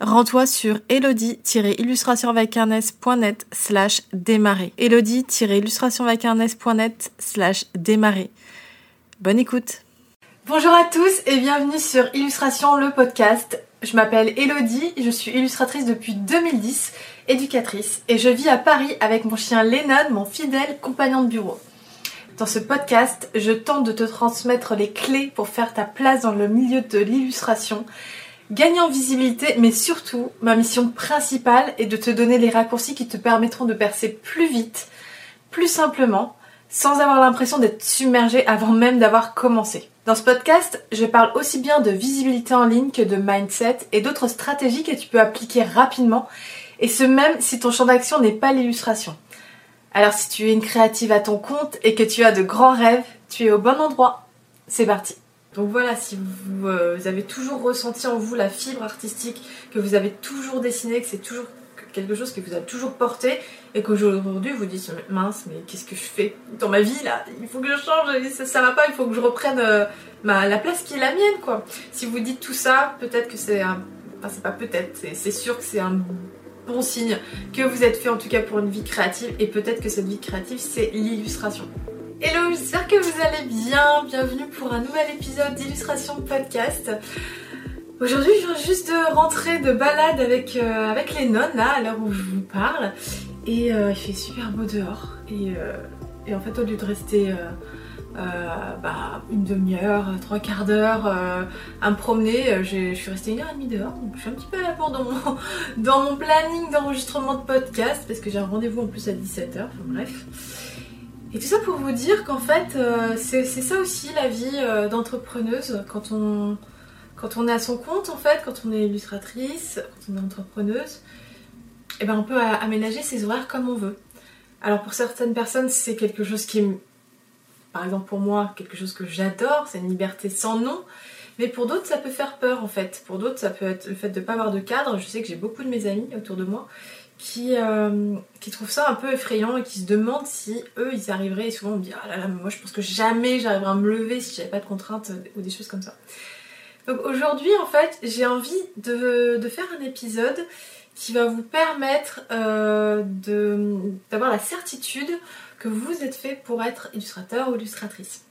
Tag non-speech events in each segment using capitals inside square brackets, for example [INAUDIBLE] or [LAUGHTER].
rends-toi sur elodie-illustrationvacarnes.net slash démarrer. elodie-illustrationvacarnes.net slash démarrer. Bonne écoute Bonjour à tous et bienvenue sur Illustration le podcast. Je m'appelle Elodie, je suis illustratrice depuis 2010 éducatrice et je vis à Paris avec mon chien Lennon, mon fidèle compagnon de bureau. Dans ce podcast, je tente de te transmettre les clés pour faire ta place dans le milieu de l'illustration, gagner en visibilité, mais surtout, ma mission principale est de te donner les raccourcis qui te permettront de percer plus vite, plus simplement, sans avoir l'impression d'être submergé avant même d'avoir commencé. Dans ce podcast, je parle aussi bien de visibilité en ligne que de mindset et d'autres stratégies que tu peux appliquer rapidement et ce même si ton champ d'action n'est pas l'illustration. Alors si tu es une créative à ton compte et que tu as de grands rêves, tu es au bon endroit. C'est parti. Donc voilà, si vous, euh, avez toujours ressenti en vous la fibre artistique, que vous avez toujours dessiné, que c'est toujours quelque chose que vous avez toujours porté et qu'aujourd'hui vous dites mince mais qu'est-ce que je fais dans ma vie là? Il faut que je change ça, ça va pas il faut que je reprenne euh, la place qui est la mienne quoi si vous dites tout ça peut-être que c'est un enfin c'est pas peut-être c'est sûr que c'est un bon signe que vous êtes fait en tout cas pour une vie créative et peut-être que cette vie créative c'est l'illustration. Hello, j'espère que vous allez bien. Bienvenue pour un nouvel épisode d'illustration podcast. Aujourd'hui, je viens juste de rentrer de balade avec, euh, avec les nonnes là à l'heure où je vous parle et euh, il fait super beau dehors et, euh, et, en fait au lieu de rester bah, une demi-heure, trois quarts d'heure à me promener. Je suis restée une heure et demie dehors, donc je suis un petit peu à la bourre dans [LAUGHS] dans mon planning d'enregistrement de podcast parce que j'ai un rendez-vous en plus à 17h, enfin bref. Et tout ça pour vous dire qu'en fait, c'est ça aussi la vie d'entrepreneuse quand on, quand on est à son compte en fait, quand on est illustratrice, quand on est entrepreneuse, eh ben on peut aménager ses horaires comme on veut. Alors pour certaines personnes, c'est quelque chose qui par exemple pour moi quelque chose que j'adore, c'est une liberté sans nom. Mais pour d'autres, ça peut faire peur en fait. Pour d'autres, ça peut être le fait de ne pas avoir de cadre. Je sais que j'ai beaucoup de mes amis autour de moi qui, euh, qui trouvent ça un peu effrayant et qui se demandent si eux ils arriveraient. Et souvent on me dit Ah là là, moi je pense que jamais j'arriverais à me lever si j'avais pas de contraintes ou des choses comme ça. Donc aujourd'hui, en fait, j'ai envie de, faire un épisode qui va vous permettre euh, d'avoir la certitude que vous êtes fait pour être illustrateur ou illustratrice.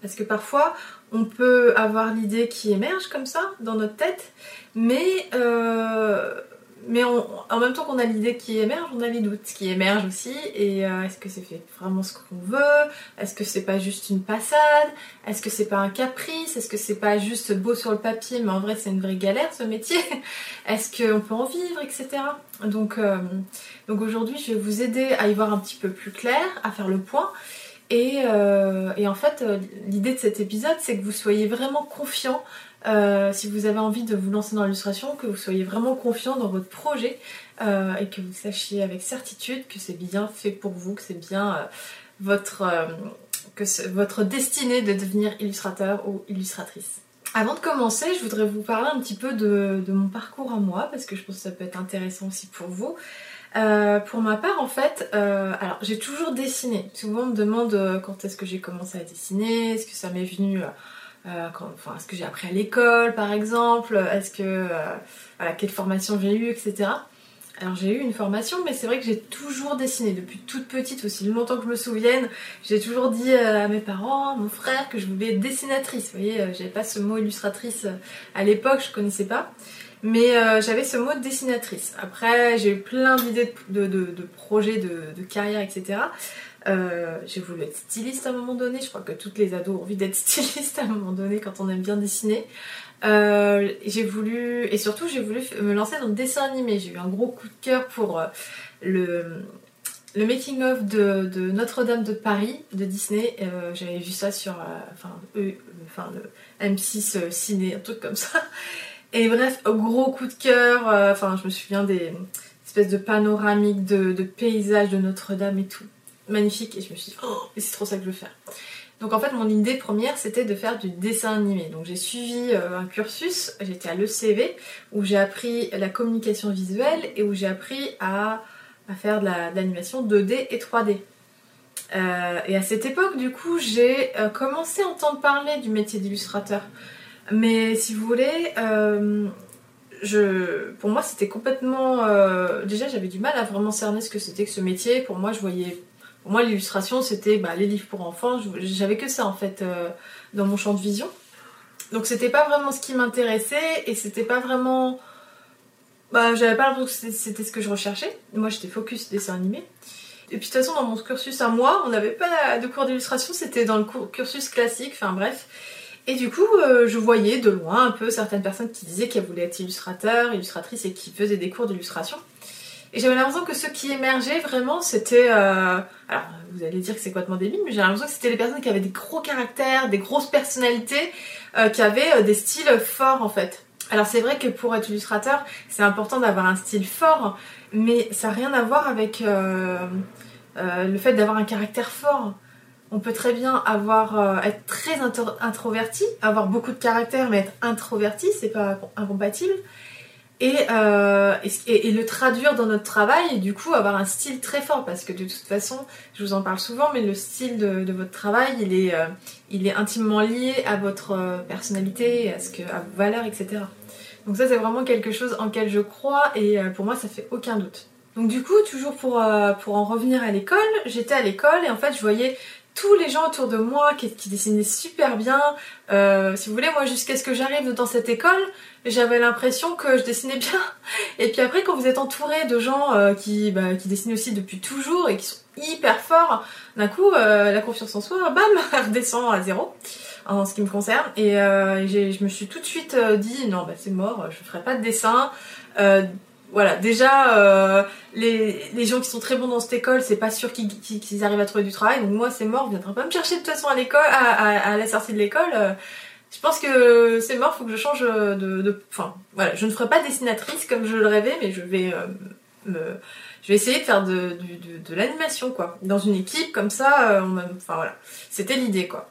Parce que parfois, on peut avoir l'idée qui émerge comme ça dans notre tête, mais, euh, mais en même temps qu'on a l'idée qui émerge, on a les doutes qui émergent aussi. Et euh, est-ce que c'est fait vraiment ce qu'on veut? Est-ce que c'est pas juste une passade? Est-ce que c'est pas un caprice? Est-ce que c'est pas juste beau sur le papier, mais en vrai c'est une vraie galère ce métier? [LAUGHS] Est-ce qu'on peut en vivre, etc. Donc, euh, donc aujourd'hui, je vais vous aider à y voir un petit peu plus clair, à faire le point. Et, euh, en fait, l'idée de cet épisode, c'est que vous soyez vraiment confiant, si vous avez envie de vous lancer dans l'illustration, que vous soyez vraiment confiant dans votre projet et que vous sachiez avec certitude que c'est bien fait pour vous, que c'est bien votre, que votre destinée de devenir illustrateur ou illustratrice. Avant de commencer, je voudrais vous parler un petit peu de, mon parcours en moi, parce que je pense que ça peut être intéressant aussi pour vous. Euh, pour ma part, en fait, euh, alors j'ai toujours dessiné. Souvent on me demande euh, quand est-ce que j'ai commencé à dessiner, est-ce que ça m'est venu, enfin, est-ce que j'ai appris à l'école par exemple, est-ce que, voilà, quelle formation j'ai eu, etc. Alors j'ai eu une formation, mais c'est vrai que j'ai toujours dessiné depuis toute petite, aussi longtemps que je me souvienne. J'ai toujours dit euh, à mes parents, à mon frère, que je voulais être dessinatrice. Vous voyez, euh, j'avais pas ce mot illustratrice euh, à l'époque, je connaissais pas. Mais j'avais ce mot de dessinatrice. Après, j'ai eu plein d'idées de, projets, de, carrière, etc. j'ai voulu être styliste à un moment donné. Je crois que toutes les ados ont envie d'être [LAUGHS] stylistes à un moment donné quand on aime bien dessiner. j'ai voulu, et surtout j'ai voulu me lancer dans le dessin animé. J'ai eu un gros coup de cœur pour le, le making of de, Notre-Dame de Paris de Disney. J'avais vu ça sur enfin, enfin, le M6 ciné, un truc comme ça. Et bref, gros coup de cœur. Euh, enfin, je me souviens des espèces de panoramiques de, paysages de Notre-Dame et tout. Magnifique. Et je me suis dit, oh, c'est trop ça que je veux faire. Donc en fait, mon idée première, c'était de faire du dessin animé. Donc j'ai suivi euh, un cursus, j'étais à l'ECV, où j'ai appris la communication visuelle et où j'ai appris à, faire de l'animation 2D et 3D. Euh, et à cette époque, du coup, j'ai commencé à entendre parler du métier d'illustrateur. Mais si vous voulez, euh, je, pour moi c'était complètement... Euh, déjà j'avais du mal à vraiment cerner ce que c'était que ce métier. Pour moi je voyais... Moi l'illustration c'était bah, les livres pour enfants. J'avais que ça en fait euh, dans mon champ de vision. Donc c'était pas vraiment ce qui m'intéressait et c'était pas vraiment... Bah, j'avais pas l'impression que c'était ce que je recherchais. Moi j'étais focus dessin animé. Et puis de toute façon dans mon cursus à moi, on n'avait pas de cours d'illustration, c'était dans le cursus classique, enfin bref. Et du coup, euh, je voyais de loin un peu certaines personnes qui disaient qu'elles voulaient être illustrateurs, illustratrices et qui faisaient des cours d'illustration. Et j'avais l'impression que ceux qui émergeaient vraiment, c'était... Euh, alors, vous allez dire que c'est complètement débile, mais j'ai l'impression que c'était les personnes qui avaient des gros caractères, des grosses personnalités, euh, qui avaient des styles forts en fait. Alors c'est vrai que pour être illustrateur, c'est important d'avoir un style fort, mais ça n'a rien à voir avec le fait d'avoir un caractère fort on peut très bien avoir euh, être très introverti, avoir beaucoup de caractère mais être introverti, c'est pas incompatible. Euh, et, le traduire dans notre travail et du coup avoir un style très fort parce que de toute façon, je vous en parle souvent, mais le style de, votre travail, il est, euh, il est intimement lié à votre personnalité, à, ce que, à vos valeurs, etc. Donc ça c'est vraiment quelque chose en quel je crois et pour moi ça fait aucun doute. Donc du coup, toujours pour, pour en revenir à l'école, j'étais à l'école et en fait je voyais tous les gens autour de moi qui, dessinaient super bien. Euh, si vous voulez, moi, jusqu'à ce que j'arrive dans cette école, j'avais l'impression que je dessinais bien. [LAUGHS] Et puis après, quand vous êtes entouré de gens euh, qui, bah, qui dessinent aussi depuis toujours et qui sont hyper forts, d'un coup, euh, la confiance en soi, bam, [LAUGHS] redescend à zéro en ce qui me concerne. Et je me suis tout de suite dit, non, bah, c'est mort, je ferai pas de dessin voilà, déjà, euh, les, les, gens qui sont très bons dans cette école, c'est pas sûr qu'ils arrivent à trouver du travail. Donc moi, c'est mort, vous viendrez pas me chercher de toute façon à l'école, à, la sortie de l'école. Euh, je pense que c'est mort, faut que je change de, Enfin, voilà, je ne ferai pas dessinatrice comme je le rêvais, mais je vais euh, me... Je vais essayer de faire de, de, l'animation, quoi. Dans une équipe, comme ça, enfin voilà. C'était l'idée, quoi.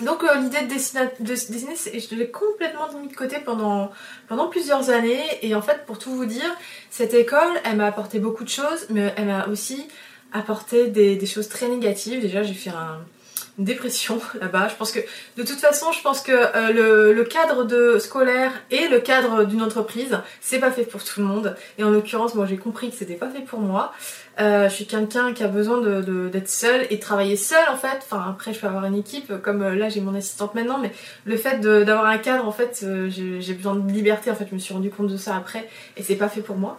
Donc euh, l'idée de dessiner, de dessiner je l'ai complètement mis de côté pendant, pendant plusieurs années et en fait pour tout vous dire, cette école elle m'a apporté beaucoup de choses mais elle m'a aussi apporté des, des, choses très négatives. Déjà j'ai fait un, dépression [LAUGHS] là-bas. Je pense que de toute façon, je pense que euh, le, cadre de scolaire et le cadre d'une entreprise, c'est pas fait pour tout le monde. Et en l'occurrence, moi j'ai compris que c'était pas fait pour moi. Euh, je suis quelqu'un qui a besoin d'être de, d'être seul et travailler seul en fait. Enfin après, je peux avoir une équipe comme euh, là j'ai mon assistante maintenant, mais le fait d'avoir un cadre en fait, j'ai besoin de liberté. En fait, je me suis rendu compte de ça après et c'est pas fait pour moi.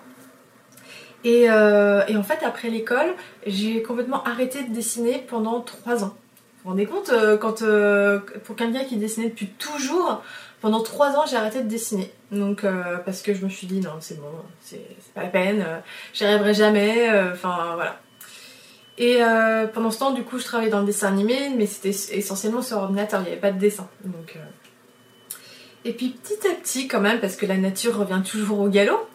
Et, et en fait, après l'école, j'ai complètement arrêté de dessiner pendant trois ans. Vous vous rendez compte, euh, quand, euh, pour quelqu'un qui dessinait depuis toujours, pendant trois ans j'ai arrêté de dessiner. Donc euh, parce que je me suis dit non c'est bon, c'est pas la peine, j'y arriverai jamais, enfin voilà. Et pendant ce temps du coup je travaillais dans le dessin animé, mais c'était essentiellement sur ordinateur, il n'y avait pas de dessin. Donc, Et puis petit à petit quand même, parce que la nature revient toujours au galop,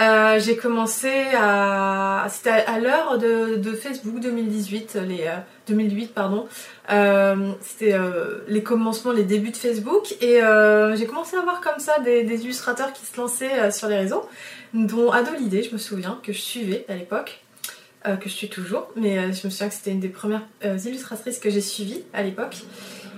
euh, j'ai commencé à. C'était à, l'heure de, Facebook 2018, les, 2008, euh, pardon. Euh, c'était les commencements, les débuts de Facebook. Et j'ai commencé à voir comme ça des, illustrateurs qui se lançaient sur les réseaux, dont Adolidé, je me souviens, que je suivais à l'époque. que je suis toujours, mais je me souviens que c'était une des premières illustratrices que j'ai suivies à l'époque.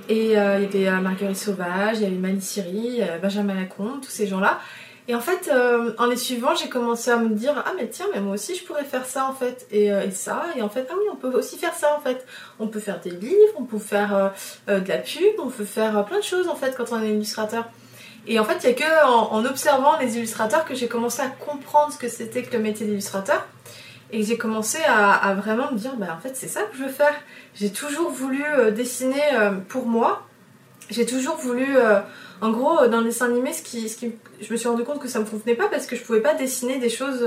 Et il y avait Marguerite Sauvage, il y avait Mali Siri, Benjamin Lacombe, tous ces gens-là. Et en fait, euh, en les suivant, j'ai commencé à me dire ah mais tiens, mais moi aussi je pourrais faire ça en fait et, euh, ça et en fait ah oui on peut aussi faire ça en fait. On peut faire des livres, on peut faire euh, de la pub, on peut faire plein de choses en fait quand on est illustrateur. Et en fait, il n'y a que en, observant les illustrateurs que j'ai commencé à comprendre ce que c'était que le métier d'illustrateur. et j'ai commencé à, vraiment me dire, bah en fait c'est ça que je veux faire. J'ai toujours voulu dessiner pour moi. J'ai toujours voulu, en gros, dans le dessin animé, je me suis rendu compte que ça me convenait pas parce que je pouvais pas dessiner des choses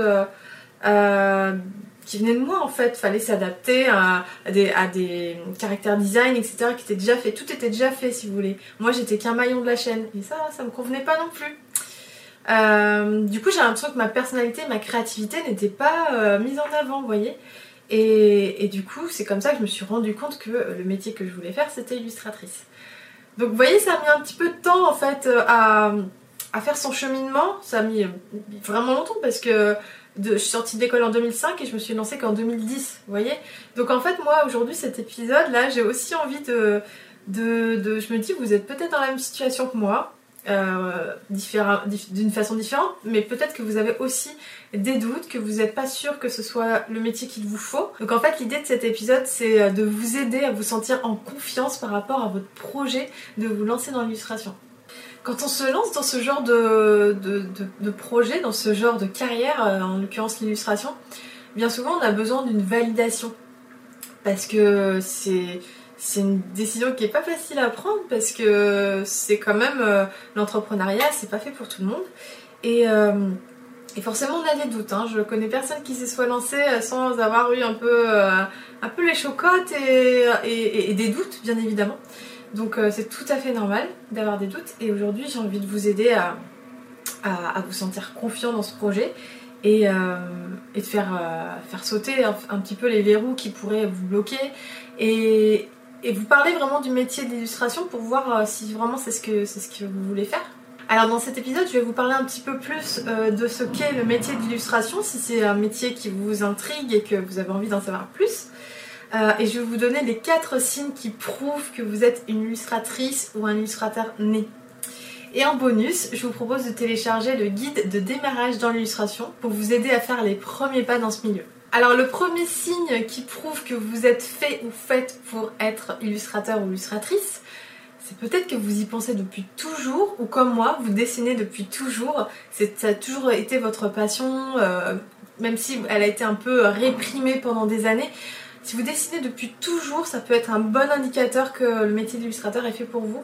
qui venaient de moi en fait. Fallait s'adapter à, des, caractères design, etc. qui étaient déjà faits. Tout était déjà fait si vous voulez. Moi j'étais qu'un maillon de la chaîne et ça, ça me convenait pas non plus. Euh, du coup, j'ai l'impression que ma personnalité, ma créativité n'était pas euh, mise en avant, vous voyez. Et, du coup, c'est comme ça que je me suis rendu compte que le métier que je voulais faire, c'était illustratrice. Donc, vous voyez, ça a mis un petit peu de temps en fait euh, à, faire son cheminement. Ça a mis vraiment longtemps parce que je suis sortie d'école en 2005 et je me suis lancée qu'en 2010, vous voyez. Donc, en fait, moi, aujourd'hui, cet épisode-là, j'ai aussi envie de, de, de. Je me dis, vous êtes peut-être dans la même situation que moi. Euh, d'une façon différente, mais peut-être que vous avez aussi des doutes, que vous n'êtes pas sûr que ce soit le métier qu'il vous faut. Donc en fait l'idée de cet épisode c'est euh, de vous aider à vous sentir en confiance par rapport à votre projet de vous lancer dans l'illustration. Quand on se lance dans ce genre de, de, projet, dans ce genre de carrière, euh, en l'occurrence l'illustration, bien souvent on a besoin d'une validation. Parce que c'est c'est une décision qui est pas facile à prendre parce que c'est quand même euh, l'entrepreneuriat, c'est pas fait pour tout le monde. Et, euh, forcément, on a des doutes. Hein. Je connais personne qui s'est soit lancé euh, sans avoir eu un peu, un peu les chocottes et, des doutes, bien évidemment. Donc c'est tout à fait normal d'avoir des doutes. Et aujourd'hui, j'ai envie de vous aider à, vous sentir confiant dans ce projet et, et de faire, faire sauter un, un, petit peu les verrous qui pourraient vous bloquer et, et vous parlez vraiment du métier d'illustration pour voir euh, si vraiment c'est ce, que, vous voulez faire. Alors dans cet épisode, je vais vous parler un petit peu plus euh, de ce qu'est le métier d'illustration, si c'est un métier qui vous intrigue et que vous avez envie d'en savoir plus. Euh, et je vais vous donner les quatre signes qui prouvent que vous êtes une illustratrice ou un illustrateur né. Et en bonus, je vous propose de télécharger le guide de démarrage dans l'illustration pour vous aider à faire les premiers pas dans ce milieu. Alors le premier signe qui prouve que vous êtes fait ou faite pour être illustrateur ou illustratrice, c'est peut-être que vous y pensez depuis toujours, ou comme moi, vous dessinez depuis toujours, ça a toujours été votre passion, euh, même si elle a été un peu réprimée pendant des années. Si vous dessinez depuis toujours, ça peut être un bon indicateur que le métier d'illustrateur est fait pour vous.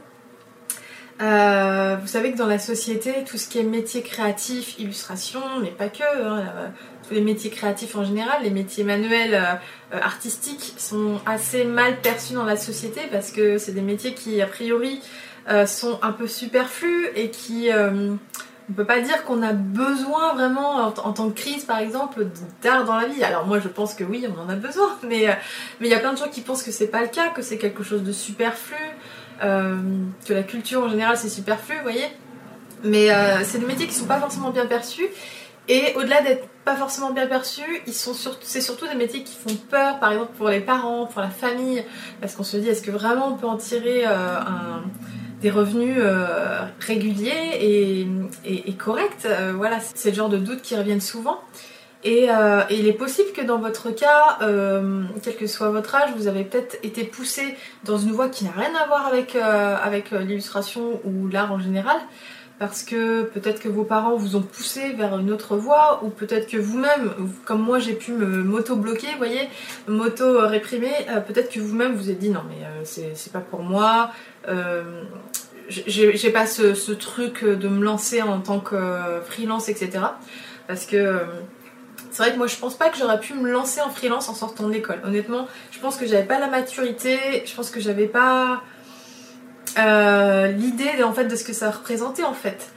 Euh, vous savez que dans la société, tout ce qui est métier créatif, illustration, mais pas que, hein, les métiers créatifs en général, les métiers manuels, euh, artistiques, sont assez mal perçus dans la société parce que c'est des métiers qui, a priori, sont un peu superflus et qui... on peut pas dire qu'on a besoin vraiment, en, tant que crise par exemple, d'art dans la vie. Alors moi je pense que oui, on en a besoin, [LAUGHS] mais il y a plein de gens qui pensent que c'est pas le cas, que c'est quelque chose de superflu. Euh, que la culture en général c'est superflu, vous voyez. Mais euh, c'est des métiers qui sont pas forcément bien perçus. Et au-delà d'être pas forcément bien perçus, ils sont c'est surtout des métiers qui font peur, par exemple pour les parents, pour la famille, parce qu'on se dit est-ce que vraiment on peut en tirer euh, des revenus réguliers et, corrects? Voilà, c'est le genre de doutes qui reviennent souvent. Euh, et, il est possible que dans votre cas, euh, quel que soit votre âge, vous avez peut-être été poussé dans une voie qui n'a rien à voir avec, euh, avec l'illustration ou l'art en général. Parce que peut-être que vos parents vous ont poussé vers une autre voie, ou peut-être que vous-même, comme moi j'ai pu me moto-bloquer, vous voyez, moto-réprimer, peut-être que vous-même vous êtes dit non mais c'est pas pour moi, j'ai pas ce, ce, truc de me lancer en tant que freelance, etc. Parce que c'est vrai que moi je pense pas que j'aurais pu me lancer en freelance en sortant de l'école. Honnêtement, je pense que j'avais pas la maturité, je pense que j'avais pas euh, l'idée en fait de ce que ça représentait en fait.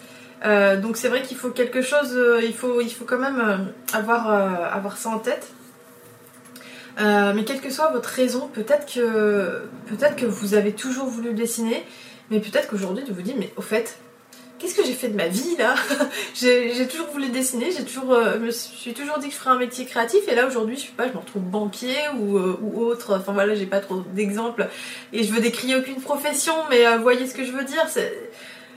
Euh, donc c'est vrai qu'il faut quelque chose, euh, il, faut, quand même avoir, avoir ça en tête. mais quelle que soit votre raison, peut-être que, peut-être que vous avez toujours voulu dessiner, mais peut-être qu'aujourd'hui vous vous dites mais au fait, qu'est-ce que j'ai fait de ma vie là [LAUGHS] J'ai toujours voulu dessiner, j'ai toujours, euh, je me suis toujours dit que je ferais un métier créatif et là aujourd'hui je sais pas, je me retrouve banquier ou, euh, ou autre, enfin voilà j'ai pas trop d'exemples. Et je veux décrier aucune profession mais euh, voyez ce que je veux dire,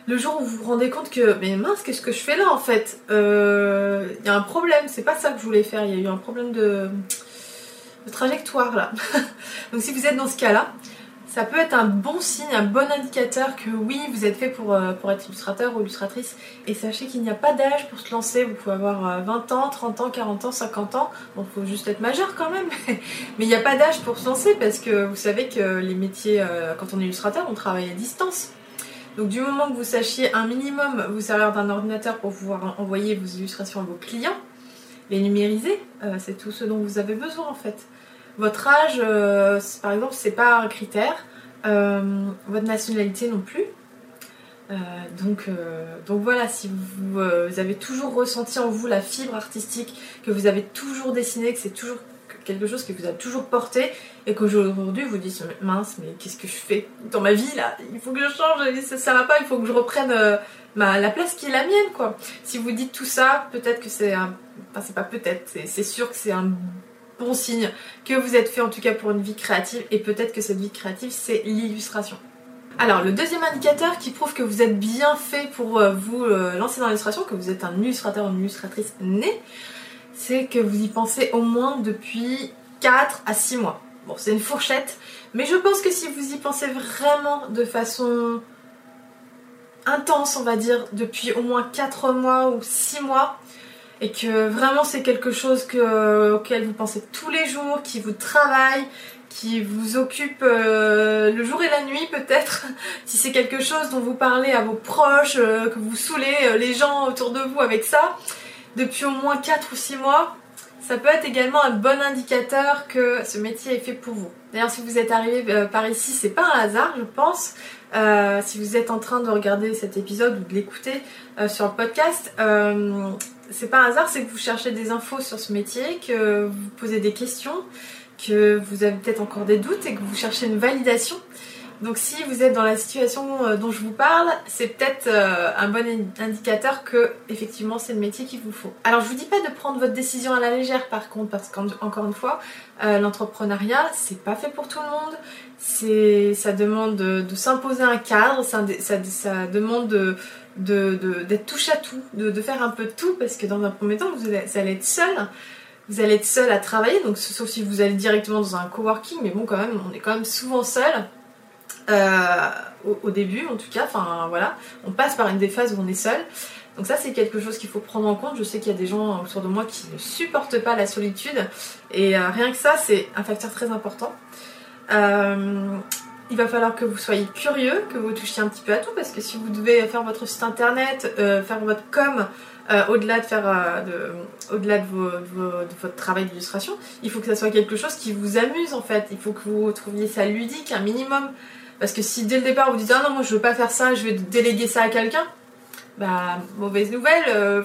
le jour où vous vous rendez compte que mais mince qu'est-ce que je fais là en fait? Il y a un problème, c'est pas ça que je voulais faire, il y a eu un problème de trajectoire là. [LAUGHS] Donc si vous êtes dans ce cas là, ça peut être un bon signe, un bon indicateur que oui, vous êtes fait pour, euh, pour être illustrateur ou illustratrice. Et sachez qu'il n'y a pas d'âge pour se lancer. Vous pouvez avoir 20 euh, ans, 30 ans, 40 ans, 50 ans. Bon, faut juste être majeur quand même. [LAUGHS] Mais il n'y a pas d'âge pour se lancer parce que vous savez que les métiers, euh, quand on est illustrateur, on travaille à distance. Donc du moment que vous sachiez un minimum vous servir d'un ordinateur pour pouvoir envoyer vos illustrations à vos clients, les numériser, c'est tout ce dont vous avez besoin en fait. Votre âge, euh, par exemple, c'est pas un critère. Euh, votre nationalité non plus. Euh, donc, donc voilà, si vous, avez toujours ressenti en vous la fibre artistique, que vous avez toujours dessiné, que c'est toujours quelque chose que vous avez toujours porté, et qu'aujourd'hui vous dites mince, mais qu'est-ce que je fais dans ma vie là? Il faut que je change, ça, ça va pas, il faut que je reprenne la place qui est la mienne quoi. Si vous dites tout ça, peut-être que c'est un. Enfin, c'est pas peut-être, c'est sûr que c'est un bon signe que vous êtes fait en tout cas pour une vie créative et peut-être que cette vie créative c'est l'illustration. Alors le deuxième indicateur qui prouve que vous êtes bien fait pour euh, vous euh, lancer dans l'illustration, que vous êtes un illustrateur ou une illustratrice née, c'est que vous y pensez au moins depuis 4 à 6 mois. Bon c'est une fourchette, mais je pense que si vous y pensez vraiment de façon intense on va dire depuis au moins 4 mois ou 6 mois, et que vraiment c'est quelque chose auquel vous pensez tous les jours, qui vous travaille, qui vous occupe euh, le jour et la nuit peut-être, [LAUGHS] si c'est quelque chose dont vous parlez à vos proches, euh, que vous saoulez euh, les gens autour de vous avec ça, depuis au moins 4 ou 6 mois, ça peut être également un bon indicateur que ce métier est fait pour vous. D'ailleurs, si vous êtes arrivé par ici, c'est pas un hasard, je pense. si vous êtes en train de regarder cet épisode ou de l'écouter sur le podcast, c'est pas un hasard, c'est que vous cherchez des infos sur ce métier, que vous posez des questions, que vous avez peut-être encore des doutes et que vous cherchez une validation. Donc si vous êtes dans la situation euh, dont je vous parle, c'est peut-être euh, un bon indicateur que effectivement c'est le métier qu'il vous faut. Alors je vous dis pas de prendre votre décision à la légère par contre parce qu'encore une fois, euh, l'entrepreneuriat c'est pas fait pour tout le monde. C'est ça demande de, s'imposer un cadre, ça demande de, d'être touche à tout, de, faire un peu de tout, parce que dans un premier temps, vous allez, être seul. Vous allez être seul à travailler, donc sauf si vous allez directement dans un coworking, mais bon, quand même, on est quand même souvent seul. Euh, au, début, en tout cas, enfin voilà, on passe par une des phases où on est seul. Donc ça, c'est quelque chose qu'il faut prendre en compte. Je sais qu'il y a des gens autour de moi qui ne supportent pas la solitude, et euh, rien que ça, c'est un facteur très important. Euh, il va falloir que vous soyez curieux, que vous touchiez un petit peu à tout, parce que si vous devez faire votre site internet, euh, faire votre com, euh, au-delà de faire, euh, votre travail d'illustration, il faut que ça soit quelque chose qui vous amuse en fait. Il faut que vous trouviez ça ludique, un minimum. Parce que si dès le départ vous dites ah non moi je veux pas faire ça, je vais déléguer ça à quelqu'un, bah mauvaise nouvelle.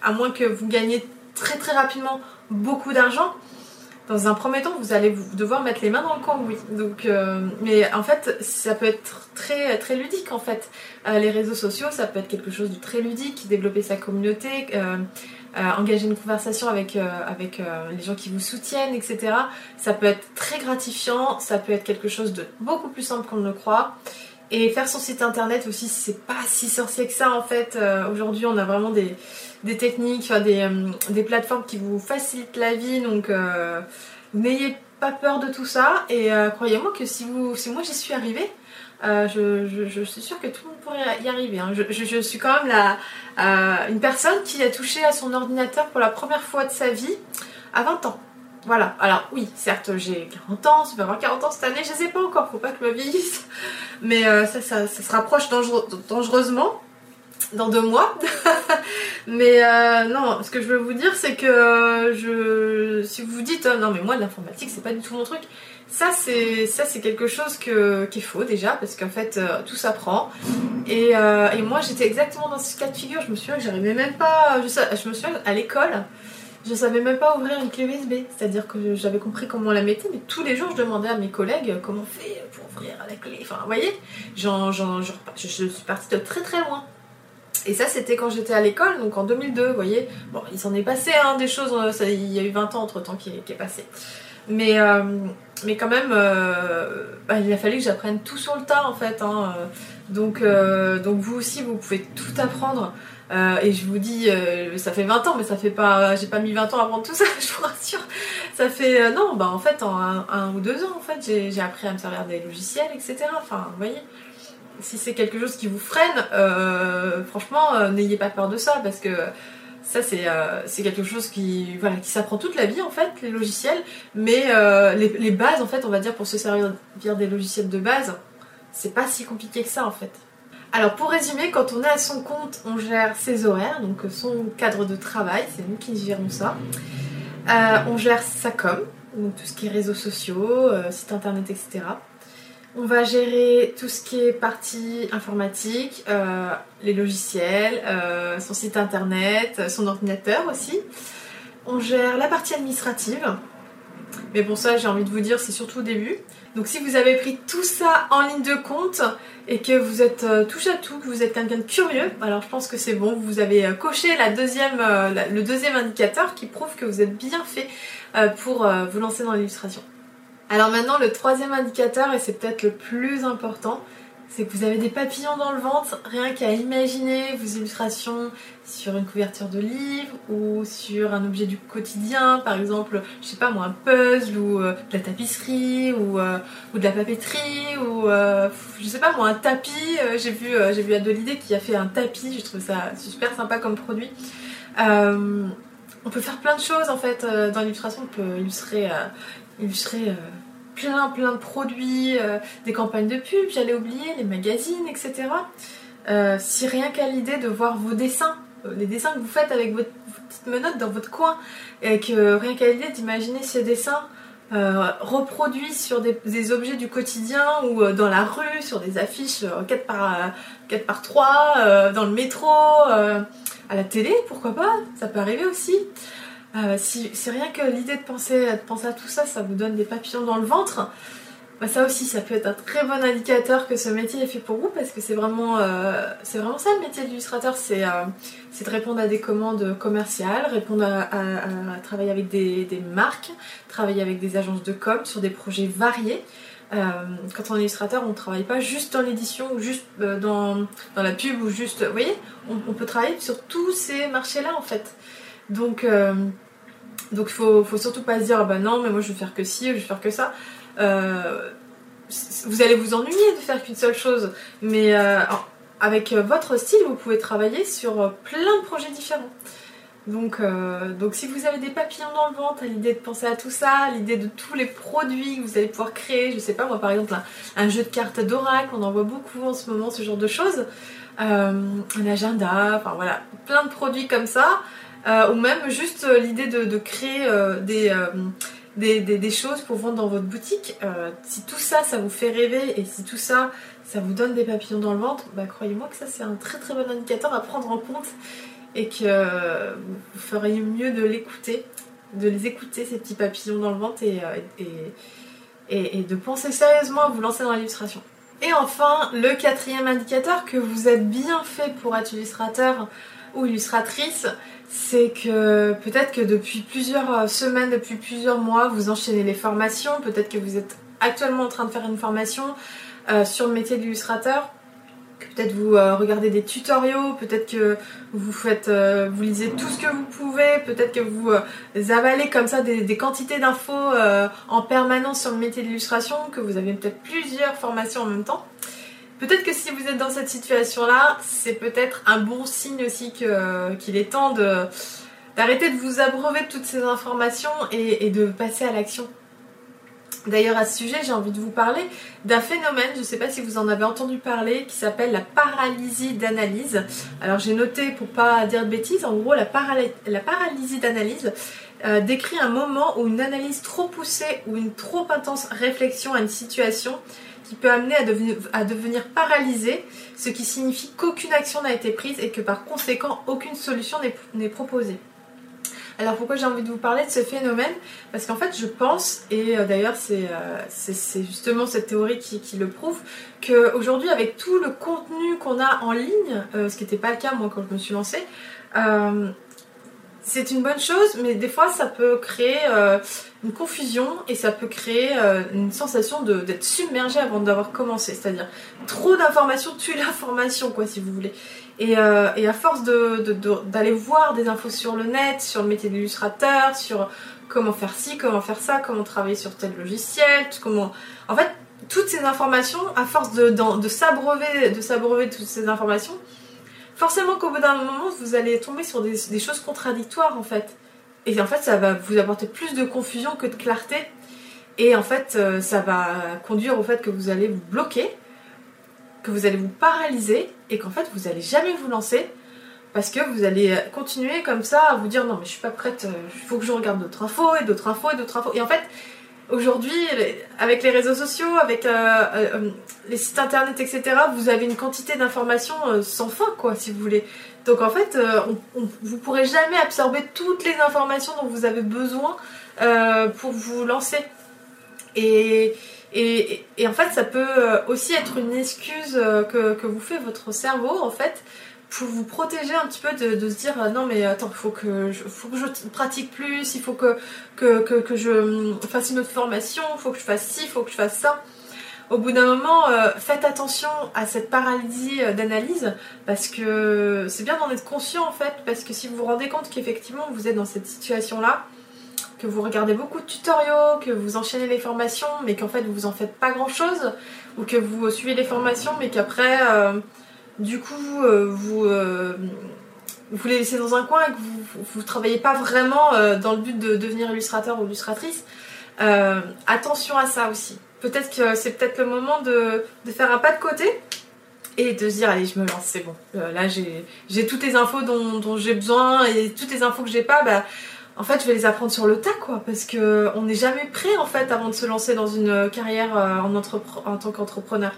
À moins que vous gagnez très très rapidement beaucoup d'argent, dans un premier temps, vous allez devoir mettre les mains dans le cambouis. Donc, euh, mais en fait, ça peut être très très ludique en fait. Euh, les réseaux sociaux, ça peut être quelque chose de très ludique, développer sa communauté, euh, engager une conversation avec avec les gens qui vous soutiennent, etc. Ça peut être très gratifiant. Ça peut être quelque chose de beaucoup plus simple qu'on ne le croit. Et faire son site internet aussi, c'est pas si sorcier que ça en fait. Aujourd'hui, on a vraiment des des techniques, des, euh, des, plateformes qui vous facilitent la vie. Donc euh, n'ayez pas peur de tout ça. Et euh, croyez-moi que si, vous, si moi j'y suis arrivée, je, suis sûre que tout le monde pourrait y arriver. Hein. Je, suis quand même la, une personne qui a touché à son ordinateur pour la première fois de sa vie à 20 ans. Voilà, alors oui, certes j'ai 40 ans, je vais avoir 40 ans cette année, je sais pas encore, faut pas que je me vieillisse. Mais ça, ça, se rapproche dangereusement dans deux mois. [LAUGHS] mais euh, non, ce que je veux vous dire, c'est que je, si vous vous dites oh, non mais moi l'informatique c'est pas du tout mon truc, ça c'est ça c'est quelque chose qui est faux déjà parce qu'en fait euh, tout s'apprend. Et, euh, et moi j'étais exactement dans ce cas de figure. Je me souviens que j'arrivais même pas, je, je me souviens à l'école. Je savais même pas ouvrir une clé USB, c'est-à-dire que j'avais compris comment on la mettait, mais tous les jours je demandais à mes collègues comment on fait pour ouvrir la clé. Enfin, vous voyez, je, je suis partie de très très loin. Et ça, c'était quand j'étais à l'école, donc en 2002, vous voyez. Bon, il s'en est passé hein, des choses, euh, il y a eu 20 ans entre temps qui, est passé. Mais, euh, mais quand même, bah, il a fallu que j'apprenne tout sur le tas en fait. Hein. Donc, donc vous aussi, vous pouvez tout apprendre. et je vous dis, ça fait 20 ans, mais ça fait pas, j'ai pas mis 20 ans à apprendre tout ça, [LAUGHS] je vous rassure. Ça fait, non, bah en fait, en un, ou deux ans, en fait, j'ai appris à me servir des logiciels, etc. Enfin, vous voyez si c'est quelque chose qui vous freine, euh, franchement, euh, n'ayez pas peur de ça parce que ça euh, c'est quelque chose qui voilà qui s'apprend toute la vie en fait les logiciels, mais les, les, bases en fait on va dire pour se servir des logiciels de base, c'est pas si compliqué que ça en fait. Alors pour résumer, quand on est à son compte, on gère ses horaires, donc son cadre de travail, c'est nous qui gérons ça. on gère sa com, donc tout ce qui est réseaux sociaux, site internet, etc. On va gérer tout ce qui est partie informatique, euh, les logiciels, euh, son site internet, son ordinateur aussi. On gère la partie administrative. Mais bon, ça, j'ai envie de vous dire, c'est surtout au début. Donc, si vous avez pris tout ça en ligne de compte et que vous êtes euh, touche à tout, que vous êtes quelqu'un de curieux, alors je pense que c'est bon. Vous avez coché la deuxième, le deuxième indicateur qui prouve que vous êtes bien fait pour vous lancer dans l'illustration. Alors maintenant, le troisième indicateur, et c'est peut-être le plus important, c'est que vous avez des papillons dans le ventre, rien qu'à imaginer vos illustrations sur une couverture de livre ou sur un objet du quotidien, par exemple, je sais pas moi, un puzzle ou euh, de la tapisserie ou, euh, ou, de la papeterie ou euh, je sais pas moi, un tapis. j'ai vu, j'ai vu qui a fait un tapis, je trouve ça super sympa comme produit. on peut faire plein de choses en fait dans l'illustration, on peut illustrer, illustrer plein plein de produits, euh, des campagnes de pub, j'allais oublier, les magazines, etc. Euh, si rien qu'à l'idée de voir vos dessins, euh, les dessins que vous faites avec votre, petite menotte dans votre coin, et que rien qu'à l'idée d'imaginer ces dessins reproduits sur des, objets du quotidien ou dans la rue, sur des affiches 4 par, 4 par 3, dans le métro, à la télé, pourquoi pas, ça peut arriver aussi. Euh, si c'est rien que l'idée de penser, penser à tout ça, ça vous donne des papillons dans le ventre, bah ça aussi, ça peut être un très bon indicateur que ce métier est fait pour vous parce que c'est vraiment, euh, c'est vraiment ça le métier d'illustrateur, c'est euh, de répondre à des commandes commerciales, répondre à, travailler avec des, marques, travailler avec des agences de com sur des projets variés. quand on est illustrateur, on ne travaille pas juste dans l'édition ou juste dans, dans, la pub ou juste, vous voyez, on, on peut travailler sur tous ces marchés-là en fait. Donc, euh, donc faut, faut surtout pas se dire, ah bah non, mais moi je vais faire que ci, je vais faire que ça. Euh, vous allez vous ennuyer de faire qu'une seule chose, mais euh, avec votre style, vous pouvez travailler sur plein de projets différents. Donc, donc si vous avez des papillons dans le ventre l'idée de penser à tout ça, l'idée de tous les produits que vous allez pouvoir créer, je sais pas moi par exemple un, jeu de cartes d'oracle, on en voit beaucoup en ce moment ce genre de choses, un agenda, enfin voilà, plein de produits comme ça. Euh, ou même juste euh, l'idée de, créer euh, des, des, choses pour vendre dans votre boutique. si tout ça, ça vous fait rêver et si tout ça, ça vous donne des papillons dans le ventre, bah, croyez-moi que ça c'est un très très bon indicateur à prendre en compte et que vous feriez mieux de l'écouter, de les écouter ces petits papillons dans le ventre et, et de penser sérieusement à vous lancer dans l'illustration. Et enfin, le quatrième indicateur que vous êtes bien fait pour être illustrateur ou illustratrice, c'est que peut-être que depuis plusieurs semaines, depuis plusieurs mois, vous enchaînez les formations, peut-être que vous êtes actuellement en train de faire une formation euh, sur le métier d'illustrateur, peut-être vous euh, regardez des tutoriaux, peut-être que vous faites, euh, vous lisez tout ce que vous pouvez, peut-être que vous avalez comme ça des, des quantités d'infos en permanence sur le métier d'illustration, que vous avez peut-être plusieurs formations en même temps. Peut-être que si vous êtes dans cette situation-là, c'est peut-être un bon signe aussi qu'il est temps d'arrêter de vous abreuver de toutes ces informations et, de passer à l'action. D'ailleurs, à ce sujet, j'ai envie de vous parler d'un phénomène, je ne sais pas si vous en avez entendu parler, qui s'appelle la paralysie d'analyse. Alors, j'ai noté pour pas dire de bêtises, en gros, la, paralysie d'analyse euh, décrit un moment où une analyse trop poussée ou une trop intense réflexion à une situation qui peut amener à devenir, à devenir paralysé, ce qui signifie qu'aucune action n'a été prise et que par conséquent aucune solution n'est proposée. Alors pourquoi j'ai envie de vous parler de ce phénomène? Parce qu'en fait je pense, et euh, d'ailleurs euh, c'est justement cette théorie qui, le prouve, qu'aujourd'hui avec tout le contenu qu'on a en ligne, euh, ce qui n'était pas le cas moi quand je me suis lancée, c'est une bonne chose, mais des fois ça peut créer une confusion et ça peut créer euh, une sensation d'être submergé avant d'avoir commencé. C'est-à-dire trop d'informations tue l'information, quoi, si vous voulez. Et, euh, à force d'aller voir des infos sur le net, sur le métier d'illustrateur, sur comment faire ci, comment faire ça, comment travailler sur tel logiciel, comment. En fait, toutes ces informations, à force de, de s'abreuver de toutes ces informations, forcément qu'au bout d'un moment, vous allez tomber sur des, choses contradictoires en fait. Et en fait, ça va vous apporter plus de confusion que de clarté. Et en fait, euh, ça va conduire au fait que vous allez vous bloquer, que vous allez vous paralyser et qu'en fait, vous allez jamais vous lancer parce que vous allez continuer comme ça à vous dire non mais je suis pas prête, euh, il faut que je regarde d'autres infos et d'autres infos et d'autres infos. Et en fait, Aujourd'hui, avec les réseaux sociaux, avec euh, euh, les sites internet, etc., vous avez une quantité d'informations euh, sans fin, quoi, si vous voulez. Donc en fait, on, on, vous pourrez jamais absorber toutes les informations dont vous avez besoin pour vous lancer. Et, et, en fait, ça peut aussi être une excuse que vous fait votre cerveau, en fait, pour vous protéger un petit peu de, se dire euh, non mais attends faut que je, faut que je pratique plus il faut que que, que, je hum, fasse une autre formation il faut que je fasse ci il faut que je fasse ça. Au bout d'un moment euh, faites attention à cette paralysie euh, d'analyse parce que c'est bien d'en être conscient en fait parce que si vous vous rendez compte qu'effectivement vous êtes dans cette situation là que vous regardez beaucoup de tutoriaux, que vous enchaînez les formations, mais qu'en fait vous en faites pas grand chose, ou que vous suivez les formations, mais qu'après du coup, euh, vous, euh, vous les laissez dans un coin et que vous ne travaillez pas vraiment euh, dans le but de devenir illustrateur ou illustratrice, attention à ça aussi. Peut-être que c'est peut-être le moment de, faire un pas de côté et de se dire allez je me lance c'est bon. Là j'ai toutes les infos dont, j'ai besoin et toutes les infos que j'ai pas bah en fait je vais les apprendre sur le tas quoi. Parce que on n'est jamais prêt en fait avant de se lancer dans une carrière en, en tant qu'entrepreneur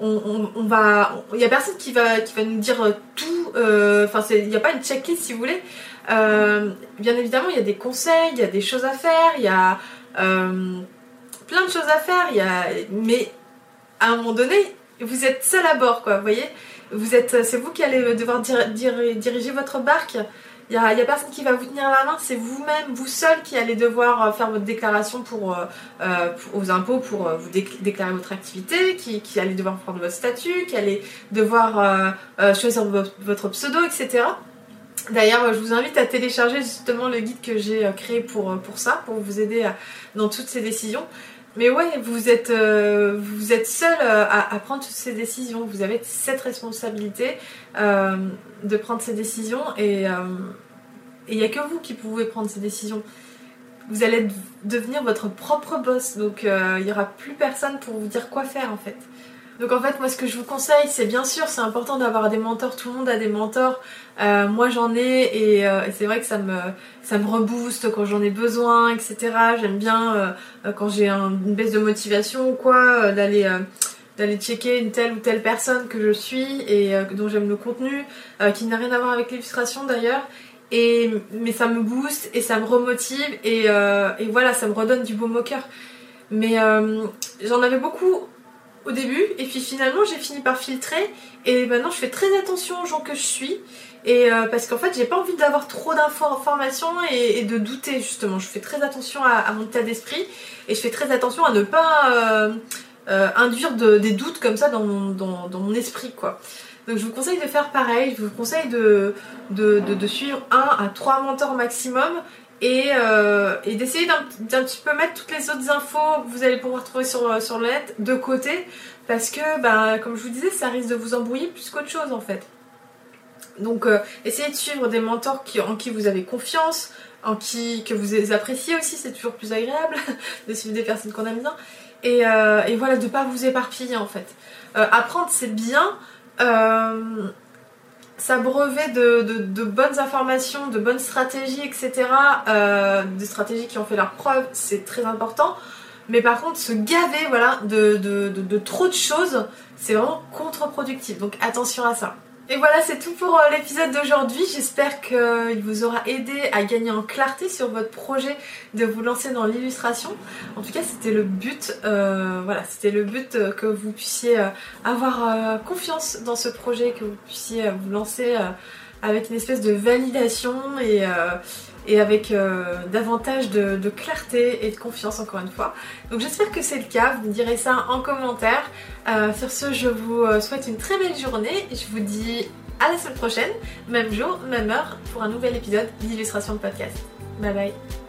on, va, il y a personne qui va, nous dire tout. Euh, enfin, il n'y a pas une checklist si vous voulez. Euh, bien évidemment, il y a des conseils, il y a des choses à faire, il y a euh, plein de choses à faire. Mais à un moment donné, vous êtes seul à bord, quoi. Vous voyez, c'est vous qui allez devoir diriger votre barque. Il n'y a, personne qui va vous tenir la main, c'est vous-même, vous seul qui allez devoir euh, faire votre déclaration pour, euh, euh, aux impôts pour vous déclarer votre activité, qui, allez devoir prendre votre statut, qui allez devoir choisir votre pseudo, etc. D'ailleurs, je vous invite à télécharger justement le guide que j'ai créé pour, pour ça, pour vous aider dans toutes ces décisions. Mais ouais, vous êtes, vous êtes seul à, à, prendre toutes ces décisions. Vous avez cette responsabilité de prendre ces décisions et il n'y a que vous qui pouvez prendre ces décisions. Vous allez devenir votre propre boss, donc il n'y aura plus personne pour vous dire quoi faire en fait. Donc en fait, moi ce que je vous conseille, c'est bien sûr, c'est important d'avoir des mentors, tout le monde a des mentors. Euh, moi j'en ai et, euh, et c'est vrai que ça me, ça me rebooste quand j'en ai besoin, etc. J'aime bien euh, quand j'ai une baisse de motivation ou quoi, d'aller d'aller checker une telle ou telle personne que je suis et dont j'aime le contenu, qui n'a rien à voir avec l'illustration d'ailleurs. Et, mais ça me booste et ça me remotive et, et voilà, ça me redonne du beau au cœur. Mais j'en avais beaucoup au début et puis finalement j'ai fini par filtrer et maintenant je fais très attention aux gens que je suis et euh, parce qu'en fait j'ai pas envie d'avoir trop d'informations et, de douter justement. Je fais très attention à, mon état d'esprit et je fais très attention à ne pas euh, euh, induire des doutes comme ça dans mon, esprit quoi. Donc je vous conseille de faire pareil. Je vous conseille de, de, de suivre un à trois mentors maximum euh, et, d'essayer d'un petit peu mettre toutes les autres infos que vous allez pouvoir trouver sur, sur le net de côté parce que, bah, comme je vous disais, ça risque de vous embrouiller plus qu'autre chose en fait. Donc euh, essayez de suivre des mentors en qui vous avez confiance, en qui que vous appréciez aussi, c'est toujours plus agréable [LAUGHS] de suivre des personnes qu'on aime bien. Et, euh, et voilà, de ne pas vous éparpiller en fait. apprendre c'est bien s'abreuver de, de, bonnes informations, de bonnes stratégies, etc. Euh, des stratégies qui ont fait leur preuve, c'est très important. Mais par contre, se gaver voilà, de, de trop de choses, c'est vraiment contre-productif. Donc attention à ça. Et voilà, c'est tout pour euh, l'épisode d'aujourd'hui. J'espère qu'il vous aura aidé à gagner en clarté sur votre projet de vous lancer dans l'illustration. En tout cas, c'était le but. Euh, voilà, c'était le but euh, que vous puissiez avoir confiance dans ce projet, que vous puissiez vous lancer avec une espèce de validation et, et avec davantage de, clarté et de confiance encore une fois. Donc j'espère que c'est le cas, vous me direz ça en commentaire. sur ce, je vous souhaite une très belle journée. Je vous dis à la semaine prochaine, même jour, même heure, pour un nouvel épisode d'illustration de podcast. Bye bye